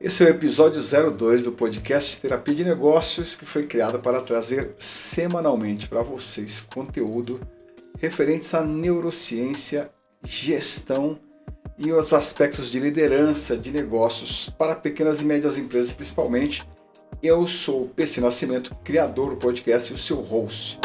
Esse é o episódio 02 do podcast Terapia de Negócios, que foi criado para trazer semanalmente para vocês conteúdo referentes à neurociência, gestão e os aspectos de liderança de negócios para pequenas e médias empresas principalmente. Eu sou o PC Nascimento, criador do podcast e o seu host.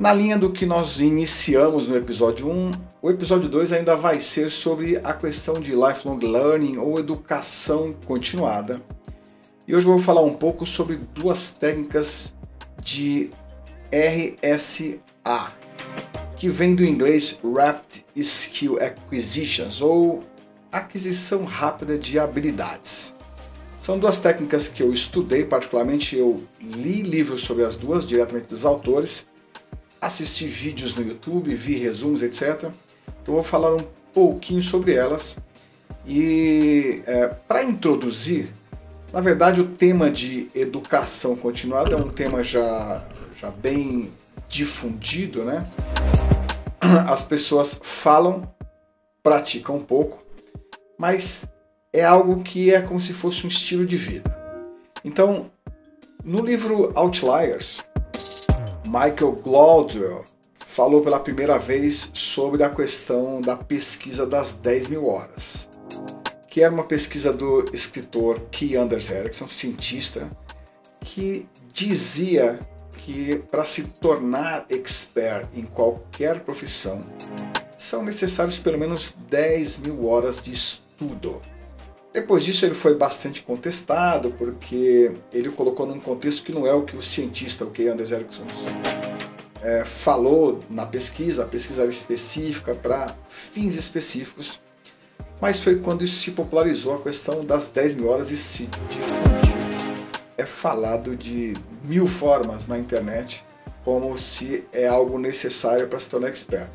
Na linha do que nós iniciamos no episódio 1, o episódio 2 ainda vai ser sobre a questão de lifelong learning ou educação continuada. E hoje eu vou falar um pouco sobre duas técnicas de RSA, que vem do inglês Rapid Skill Acquisitions ou aquisição rápida de habilidades. São duas técnicas que eu estudei, particularmente eu li livros sobre as duas diretamente dos autores assisti vídeos no YouTube, vi resumos, etc. Então vou falar um pouquinho sobre elas. E é, para introduzir, na verdade o tema de educação continuada é um tema já, já bem difundido, né? As pessoas falam, praticam um pouco, mas é algo que é como se fosse um estilo de vida. Então, no livro Outliers, Michael Gladwell falou pela primeira vez sobre a questão da pesquisa das 10 mil horas, que era uma pesquisa do escritor Key Anders Ericsson, cientista, que dizia que para se tornar expert em qualquer profissão são necessários pelo menos 10 mil horas de estudo. Depois disso ele foi bastante contestado porque ele colocou num contexto que não é o que o cientista, o que Anders Ericsson é, falou na pesquisa, a pesquisa era específica para fins específicos, mas foi quando isso se popularizou a questão das 10 mil horas e se difundiu. É falado de mil formas na internet como se é algo necessário para se tornar expert.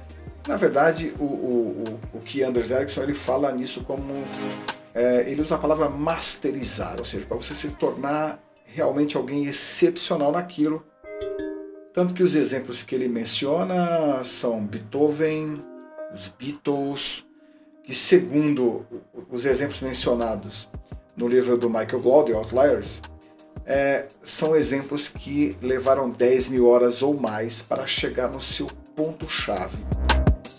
Na verdade, o, o, o, o que Anders Ericsson ele fala nisso como é, ele usa a palavra masterizar, ou seja, para você se tornar realmente alguém excepcional naquilo. Tanto que os exemplos que ele menciona são Beethoven, os Beatles, que segundo os exemplos mencionados no livro do Michael Gladwell, Outliers, é, são exemplos que levaram 10 mil horas ou mais para chegar no seu ponto-chave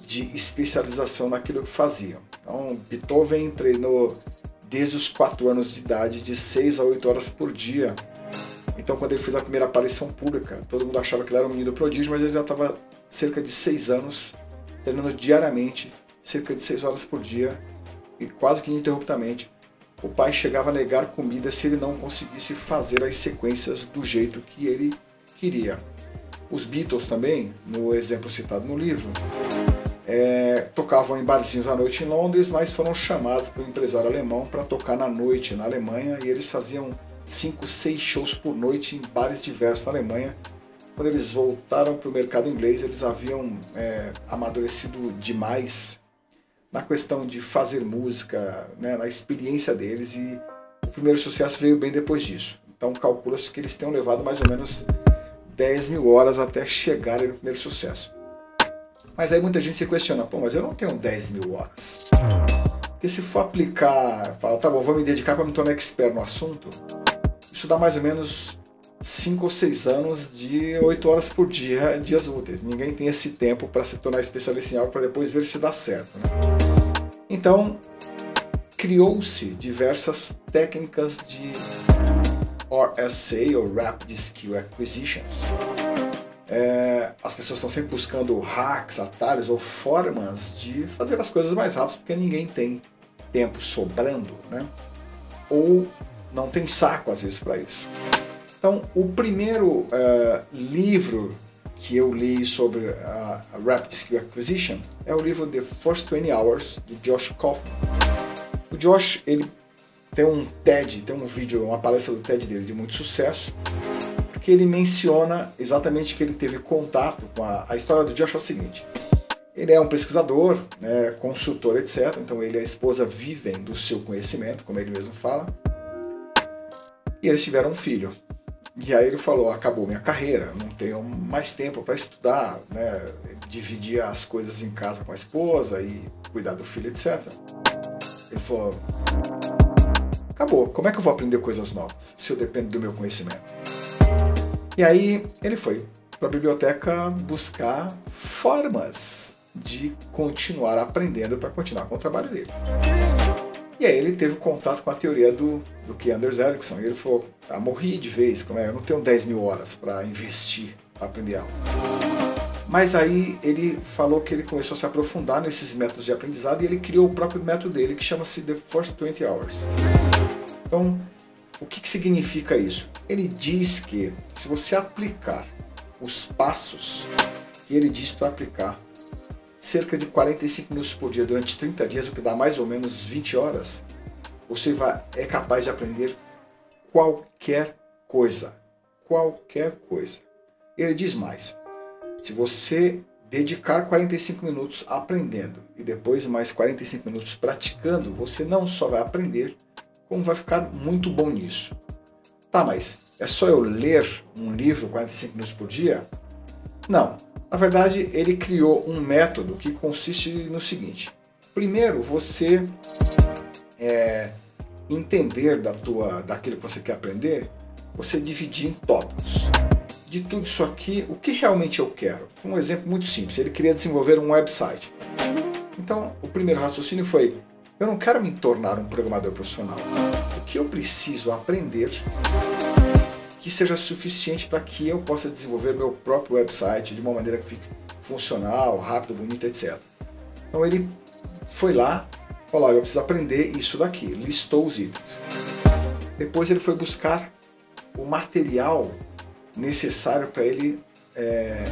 de especialização naquilo que faziam. Então, Beethoven treinou desde os 4 anos de idade, de 6 a 8 horas por dia. Então, quando ele fez a primeira aparição pública, todo mundo achava que ele era um menino prodígio, mas ele já estava cerca de 6 anos, treinando diariamente, cerca de 6 horas por dia, e quase que ininterruptamente. O pai chegava a negar comida se ele não conseguisse fazer as sequências do jeito que ele queria. Os Beatles também, no exemplo citado no livro, é, tocavam em barzinhos à noite em Londres, mas foram chamados por um empresário alemão para tocar na noite na Alemanha e eles faziam 5, 6 shows por noite em bares diversos na Alemanha. Quando eles voltaram para o mercado inglês, eles haviam é, amadurecido demais na questão de fazer música, né, na experiência deles e o primeiro sucesso veio bem depois disso. Então calcula-se que eles tenham levado mais ou menos 10 mil horas até chegarem no primeiro sucesso. Mas aí muita gente se questiona, pô, mas eu não tenho 10 mil horas. Porque se for aplicar, falar, tá bom, vou me dedicar para me tornar expert no assunto, isso dá mais ou menos 5 ou 6 anos de 8 horas por dia, dias úteis. Ninguém tem esse tempo para se tornar especialista em algo para depois ver se dá certo. Né? Então, criou-se diversas técnicas de RSA, ou Rapid Skill Acquisitions, é, as pessoas estão sempre buscando hacks, atalhos ou formas de fazer as coisas mais rápido porque ninguém tem tempo sobrando, né? Ou não tem saco às vezes para isso. Então, o primeiro uh, livro que eu li sobre a Rapid Skill Acquisition é o livro The First 20 Hours de Josh Kaufman. O Josh ele tem um TED, tem um vídeo, uma palestra do TED dele de muito sucesso que ele menciona exatamente que ele teve contato com a, a história do Josh é o seguinte. Ele é um pesquisador, né, consultor, etc. Então ele e a esposa vivem do seu conhecimento, como ele mesmo fala. E eles tiveram um filho. E aí ele falou: acabou minha carreira, não tenho mais tempo para estudar, né, dividir as coisas em casa com a esposa e cuidar do filho, etc. Ele falou: acabou. Como é que eu vou aprender coisas novas se eu dependo do meu conhecimento? E aí ele foi para a biblioteca buscar formas de continuar aprendendo para continuar com o trabalho dele. E aí ele teve contato com a teoria do, do que Anders Ericsson e ele falou, ah, morri de vez, como é? eu não tenho 10 mil horas para investir para aprender algo. Mas aí ele falou que ele começou a se aprofundar nesses métodos de aprendizado e ele criou o próprio método dele que chama-se The First 20 Hours. Então, o que, que significa isso? Ele diz que se você aplicar os passos que ele diz para aplicar cerca de 45 minutos por dia durante 30 dias, o que dá mais ou menos 20 horas, você vai, é capaz de aprender qualquer coisa. Qualquer coisa. Ele diz mais: se você dedicar 45 minutos aprendendo e depois mais 45 minutos praticando, você não só vai aprender, como vai ficar muito bom nisso. Tá, mas é só eu ler um livro 45 minutos por dia? Não. Na verdade, ele criou um método que consiste no seguinte: primeiro, você é, entender da tua, daquilo que você quer aprender, você dividir em tópicos. De tudo isso aqui, o que realmente eu quero? Um exemplo muito simples: ele queria desenvolver um website. Então, o primeiro raciocínio foi: eu não quero me tornar um programador profissional. O que eu preciso aprender que seja suficiente para que eu possa desenvolver meu próprio website de uma maneira que fique funcional, rápido, bonito, etc. Então ele foi lá, falou: eu preciso aprender isso daqui, listou os itens. Depois ele foi buscar o material necessário para ele é,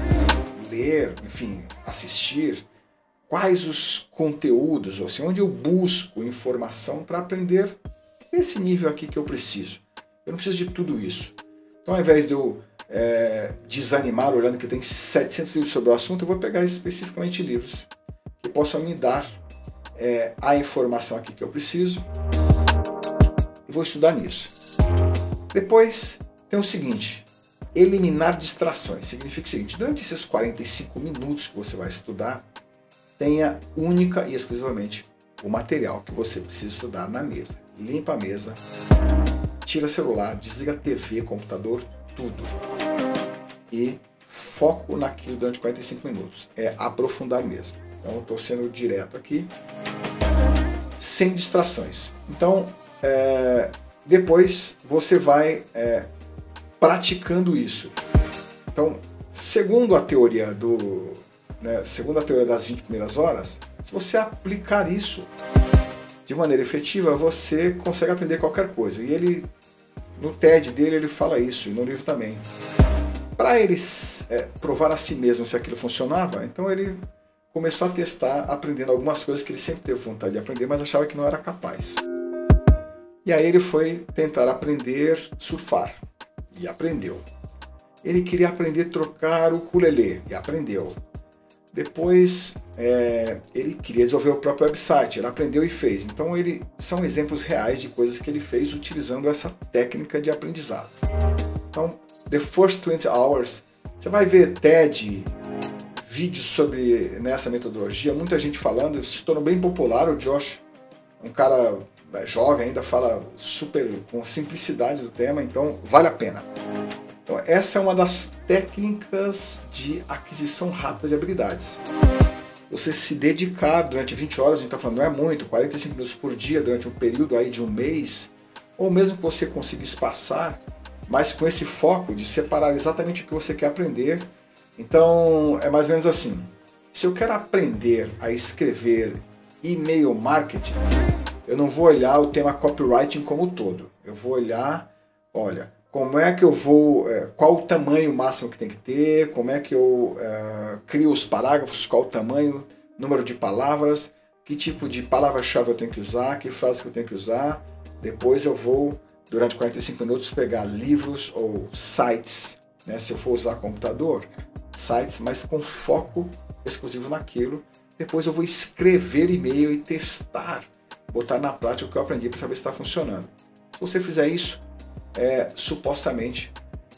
ler, enfim, assistir quais os conteúdos, ou seja, onde eu busco informação para aprender esse nível aqui que eu preciso. Eu não preciso de tudo isso. Então, ao invés de eu é, desanimar olhando que tem 700 livros sobre o assunto, eu vou pegar especificamente livros que possam me dar é, a informação aqui que eu preciso e vou estudar nisso. Depois tem o seguinte, eliminar distrações. Significa o seguinte, durante esses 45 minutos que você vai estudar, tenha única e exclusivamente o material que você precisa estudar na mesa. Limpa a mesa, tira celular, desliga TV, computador, tudo. E foco naquilo durante 45 minutos. É aprofundar mesmo. Então, estou sendo direto aqui, sem distrações. Então, é, depois você vai é, praticando isso. Então, segundo a teoria do, né, segundo a teoria das 20 primeiras horas, se você aplicar isso de maneira efetiva, você consegue aprender qualquer coisa. E ele, no TED dele, ele fala isso, e no livro também. Para ele é, provar a si mesmo se aquilo funcionava, então ele começou a testar, aprendendo algumas coisas que ele sempre teve vontade de aprender, mas achava que não era capaz. E aí ele foi tentar aprender surfar, e aprendeu. Ele queria aprender a trocar o ukulele, e aprendeu. Depois é, ele queria desenvolver o próprio website, ele aprendeu e fez. Então ele são exemplos reais de coisas que ele fez utilizando essa técnica de aprendizado. Então, The First 20 Hours, você vai ver TED, vídeos sobre nessa metodologia, muita gente falando, se tornou bem popular o Josh, um cara é, jovem ainda fala super com simplicidade do tema, então vale a pena. Então, essa é uma das técnicas de aquisição rápida de habilidades. Você se dedicar durante 20 horas, a gente está falando, não é muito, 45 minutos por dia durante um período aí de um mês, ou mesmo que você consiga espaçar, mas com esse foco de separar exatamente o que você quer aprender. Então, é mais ou menos assim. Se eu quero aprender a escrever e-mail marketing, eu não vou olhar o tema copywriting como todo. Eu vou olhar, olha, como é que eu vou, é, qual o tamanho máximo que tem que ter, como é que eu é, crio os parágrafos, qual o tamanho, número de palavras, que tipo de palavra-chave eu tenho que usar, que frase que eu tenho que usar. Depois eu vou, durante 45 minutos, pegar livros ou sites, né, se eu for usar computador, sites, mas com foco exclusivo naquilo. Depois eu vou escrever e-mail e testar, botar na prática o que eu aprendi para saber se está funcionando. Se você fizer isso, é, supostamente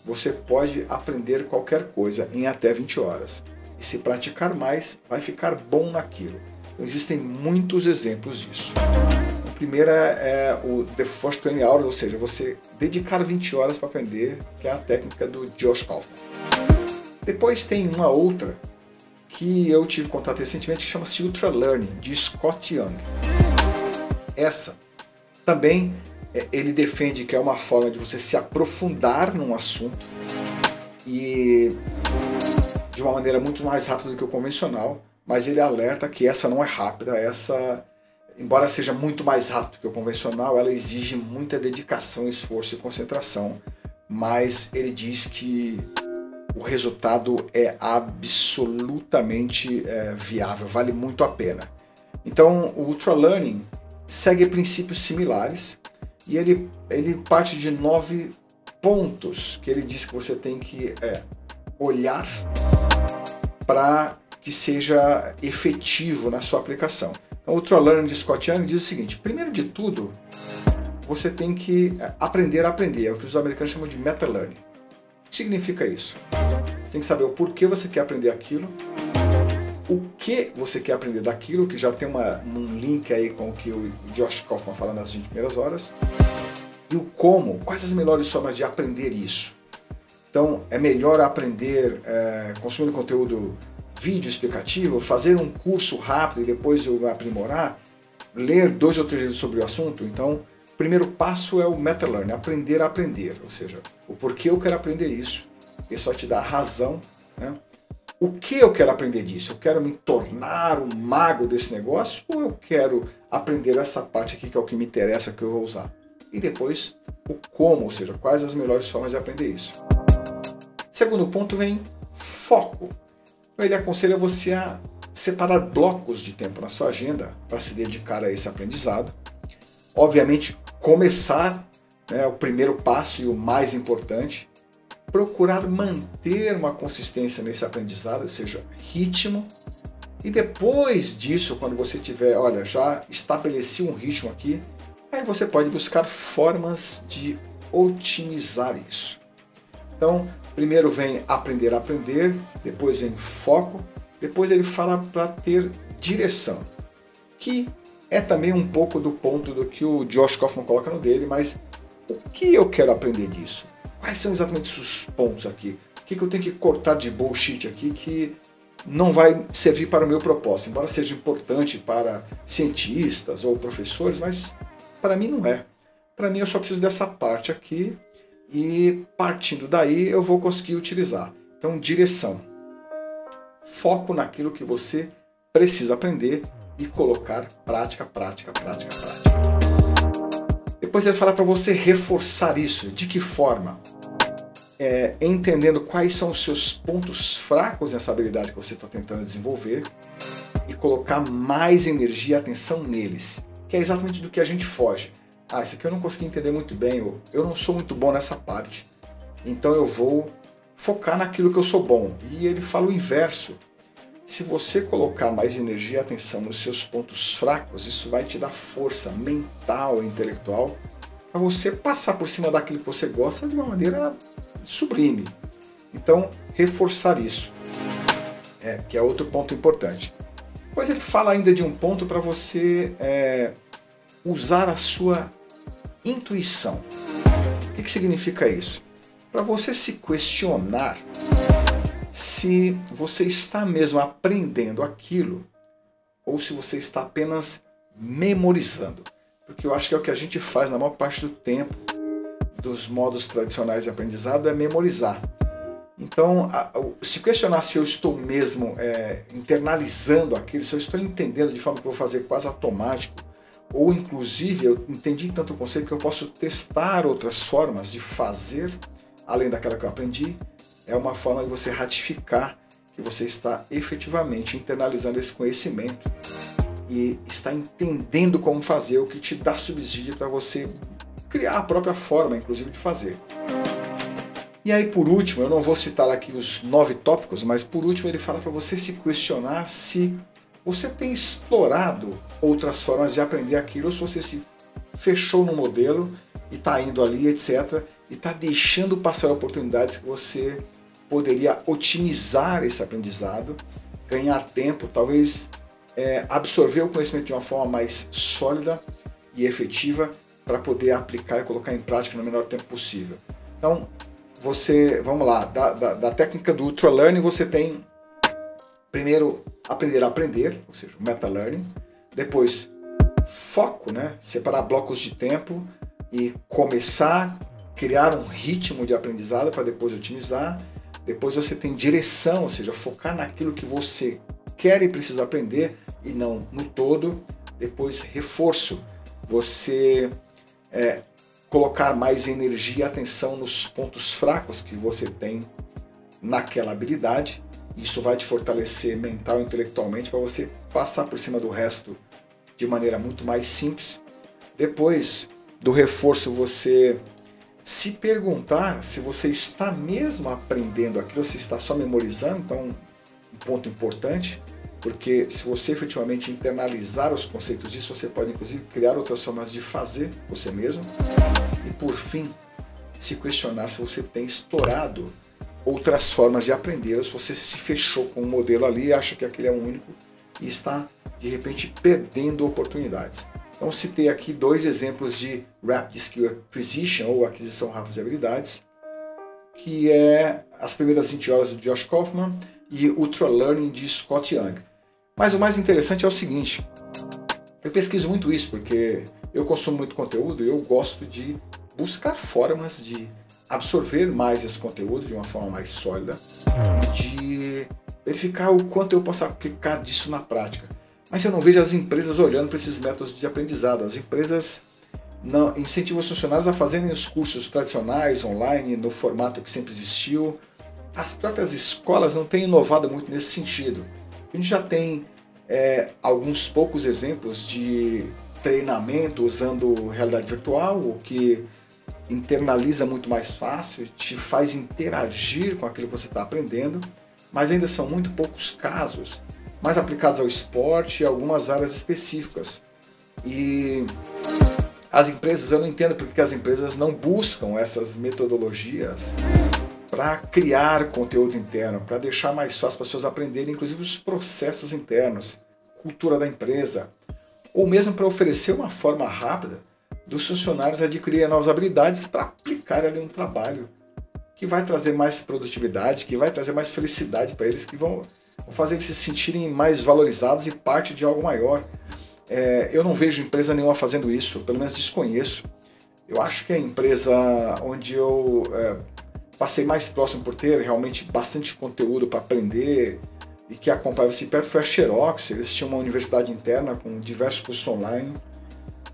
você pode aprender qualquer coisa em até 20 horas. E se praticar mais, vai ficar bom naquilo. Então, existem muitos exemplos disso. primeira é o The First 20 Hours, ou seja, você dedicar 20 horas para aprender, que é a técnica do Josh Kaufman. Depois tem uma outra que eu tive contato recentemente que chama-se Ultra Learning, de Scott Young. Essa também é, ele defende que é uma forma de você se aprofundar num assunto e de uma maneira muito mais rápida do que o convencional, mas ele alerta que essa não é rápida, essa embora seja muito mais rápido que o convencional, ela exige muita dedicação, esforço e concentração, mas ele diz que o resultado é absolutamente é, viável, vale muito a pena. Então, o Ultra Learning segue princípios similares e ele, ele parte de nove pontos que ele diz que você tem que é, olhar para que seja efetivo na sua aplicação. Então, o Learning de Scott Young diz o seguinte: primeiro de tudo, você tem que é, aprender a aprender, é o que os americanos chamam de meta learning. O que significa isso? Você tem que saber o porquê você quer aprender aquilo, que você quer aprender daquilo, que já tem uma, um link aí com o que o Josh Kaufman fala nas 20 primeiras horas, e o como, quais as melhores formas de aprender isso. Então, é melhor aprender é, consumindo conteúdo vídeo explicativo, fazer um curso rápido e depois eu aprimorar, ler dois ou três livros sobre o assunto. Então, o primeiro passo é o meta-learning, aprender a aprender, ou seja, o porquê eu quero aprender isso. Isso vai te dar razão, né? O que eu quero aprender disso? Eu quero me tornar um mago desse negócio ou eu quero aprender essa parte aqui que é o que me interessa, que eu vou usar? E depois o como, ou seja, quais as melhores formas de aprender isso. Segundo ponto vem foco. Ele aconselha você a separar blocos de tempo na sua agenda para se dedicar a esse aprendizado. Obviamente, começar é né, o primeiro passo e o mais importante procurar manter uma consistência nesse aprendizado, ou seja, ritmo. E depois disso, quando você tiver, olha, já estabeleci um ritmo aqui, aí você pode buscar formas de otimizar isso. Então, primeiro vem aprender a aprender, depois vem foco, depois ele fala para ter direção, que é também um pouco do ponto do que o Josh Kaufman coloca no dele, mas o que eu quero aprender disso? Quais são exatamente os pontos aqui? O que, eu tenho que cortar de bullshit aqui que não vai servir para o meu propósito, embora seja importante para cientistas ou professores, mas para mim não é. Para mim eu só preciso dessa parte aqui e partindo daí eu vou conseguir utilizar. Então, direção. Foco naquilo que você precisa aprender e colocar prática, prática, prática, prática. Depois ele fala para você reforçar isso. De que forma? É, entendendo quais são os seus pontos fracos nessa habilidade que você está tentando desenvolver e colocar mais energia e atenção neles, que é exatamente do que a gente foge. Ah, isso aqui eu não consegui entender muito bem, eu, eu não sou muito bom nessa parte, então eu vou focar naquilo que eu sou bom. E ele fala o inverso. Se você colocar mais energia e atenção nos seus pontos fracos, isso vai te dar força mental e intelectual para você passar por cima daquilo que você gosta de uma maneira sublime. Então, reforçar isso, é, que é outro ponto importante. Depois ele fala ainda de um ponto para você é, usar a sua intuição. O que, que significa isso? Para você se questionar se você está mesmo aprendendo aquilo ou se você está apenas memorizando porque eu acho que é o que a gente faz na maior parte do tempo dos modos tradicionais de aprendizado é memorizar. Então, se questionar se eu estou mesmo é, internalizando aquilo, se eu estou entendendo de forma que eu vou fazer quase automático, ou inclusive eu entendi tanto o conceito que eu posso testar outras formas de fazer, além daquela que eu aprendi, é uma forma de você ratificar que você está efetivamente internalizando esse conhecimento e está entendendo como fazer, o que te dá subsídio para você criar a própria forma, inclusive, de fazer. E aí, por último, eu não vou citar aqui os nove tópicos, mas por último ele fala para você se questionar se você tem explorado outras formas de aprender aquilo, ou se você se fechou no modelo e está indo ali, etc., e está deixando passar oportunidades que você poderia otimizar esse aprendizado, ganhar tempo, talvez é, absorver o conhecimento de uma forma mais sólida e efetiva para poder aplicar e colocar em prática no menor tempo possível. Então, você, vamos lá, da, da, da técnica do Ultra Learning você tem primeiro aprender a aprender, ou seja, meta learning, depois foco, né? separar blocos de tempo e começar a criar um ritmo de aprendizado para depois otimizar. Depois você tem direção, ou seja, focar naquilo que você quer e precisa aprender e não no todo. Depois reforço, você é, colocar mais energia e atenção nos pontos fracos que você tem naquela habilidade. Isso vai te fortalecer mental e intelectualmente para você passar por cima do resto de maneira muito mais simples. Depois do reforço, você se perguntar se você está mesmo aprendendo aquilo, se está só memorizando, então ponto importante, porque se você efetivamente internalizar os conceitos disso, você pode inclusive criar outras formas de fazer você mesmo. E por fim, se questionar se você tem explorado outras formas de aprender, ou se você se fechou com um modelo ali acha que aquele é o único e está de repente perdendo oportunidades. Então citei aqui dois exemplos de Rapid Skill Acquisition ou aquisição rápida de habilidades, que é as primeiras 20 horas do Josh Kaufman e Ultra Learning de Scott Young. Mas o mais interessante é o seguinte, eu pesquiso muito isso porque eu consumo muito conteúdo e eu gosto de buscar formas de absorver mais esse conteúdo de uma forma mais sólida e de verificar o quanto eu posso aplicar disso na prática. Mas eu não vejo as empresas olhando para esses métodos de aprendizado. As empresas não incentivam os funcionários a fazerem os cursos tradicionais, online, no formato que sempre existiu. As próprias escolas não têm inovado muito nesse sentido. A gente já tem é, alguns poucos exemplos de treinamento usando realidade virtual, o que internaliza muito mais fácil, te faz interagir com aquilo que você está aprendendo, mas ainda são muito poucos casos, mais aplicados ao esporte e algumas áreas específicas. E as empresas, eu não entendo porque as empresas não buscam essas metodologias para criar conteúdo interno, para deixar mais fácil as pessoas aprenderem, inclusive os processos internos, cultura da empresa, ou mesmo para oferecer uma forma rápida dos funcionários adquirirem novas habilidades para aplicar ali no trabalho, que vai trazer mais produtividade, que vai trazer mais felicidade para eles, que vão, vão, fazer eles se sentirem mais valorizados e parte de algo maior. É, eu não vejo empresa nenhuma fazendo isso, pelo menos desconheço. Eu acho que a empresa onde eu é, passei mais próximo por ter realmente bastante conteúdo para aprender e que acompanhava-se perto foi a Xerox. Eles tinham uma universidade interna com diversos cursos online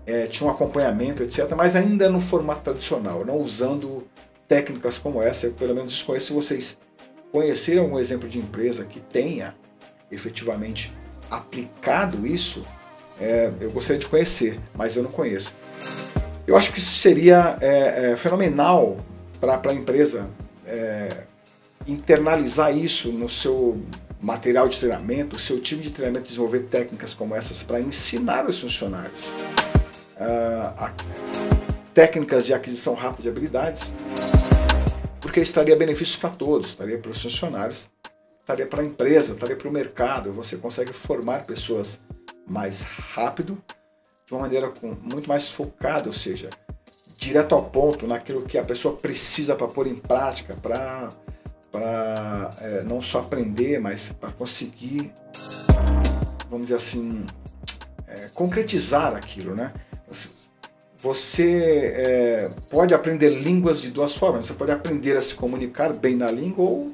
é, tinha um acompanhamento, etc., mas ainda no formato tradicional, não usando técnicas como essa. Eu pelo menos desconheço se vocês conhecerem algum exemplo de empresa que tenha efetivamente aplicado isso, é, eu gostaria de conhecer, mas eu não conheço. Eu acho que isso seria é, é, fenomenal para a empresa é, internalizar isso no seu material de treinamento, o seu time de treinamento desenvolver técnicas como essas para ensinar os funcionários uh, técnicas de aquisição rápida de habilidades, porque isso traria benefícios para todos, estaria para os funcionários, estaria para a empresa, estaria para o mercado. Você consegue formar pessoas mais rápido, de uma maneira com, muito mais focada, ou seja, direto ao ponto, naquilo que a pessoa precisa para pôr em prática, para para é, não só aprender, mas para conseguir, vamos dizer assim, é, concretizar aquilo, né? Você é, pode aprender línguas de duas formas. Você pode aprender a se comunicar bem na língua ou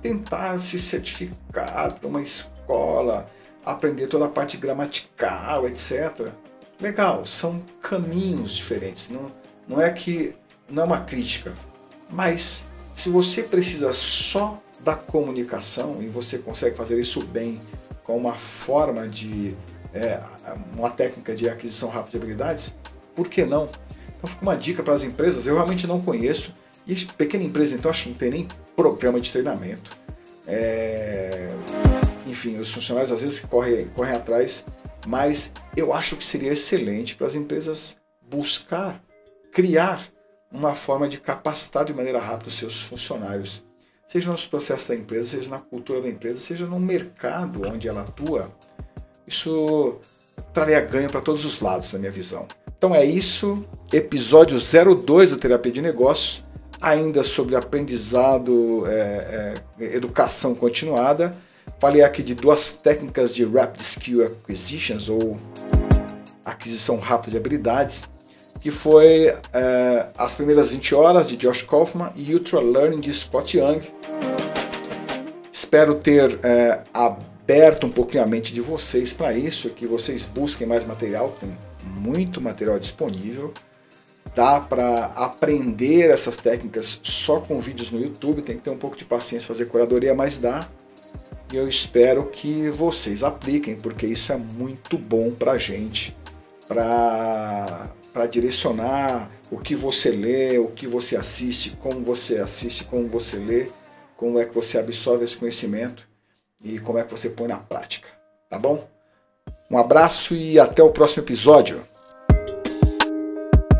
tentar se certificar para uma escola, aprender toda a parte gramatical, etc. Legal, são caminhos diferentes. Não, não é que não é uma crítica, mas se você precisa só da comunicação e você consegue fazer isso bem com uma forma de é, uma técnica de aquisição rápida de habilidades, por que não? Então fica uma dica para as empresas, eu realmente não conheço, e pequena empresa então acho que não tem nem programa de treinamento. É... Enfim, os funcionários às vezes correm, correm atrás, mas eu acho que seria excelente para as empresas buscar, criar uma forma de capacitar de maneira rápida os seus funcionários, seja nos processos da empresa, seja na cultura da empresa, seja no mercado onde ela atua, isso traria ganho para todos os lados, na minha visão. Então é isso, episódio 02 do Terapia de Negócios, ainda sobre aprendizado, é, é, educação continuada. Falei aqui de duas técnicas de Rapid Skill Acquisitions, ou aquisição rápida de habilidades, que foi é, As Primeiras 20 Horas, de Josh Kaufman, e Ultra Learning, de Scott Young. Espero ter é, aberto um pouquinho a mente de vocês para isso, que vocês busquem mais material, tem muito material disponível. Dá para aprender essas técnicas só com vídeos no YouTube, tem que ter um pouco de paciência fazer curadoria, mas dá. E eu espero que vocês apliquem, porque isso é muito bom para gente, para direcionar o que você lê, o que você assiste, como você assiste, como você lê, como é que você absorve esse conhecimento e como é que você põe na prática, tá bom? Um abraço e até o próximo episódio.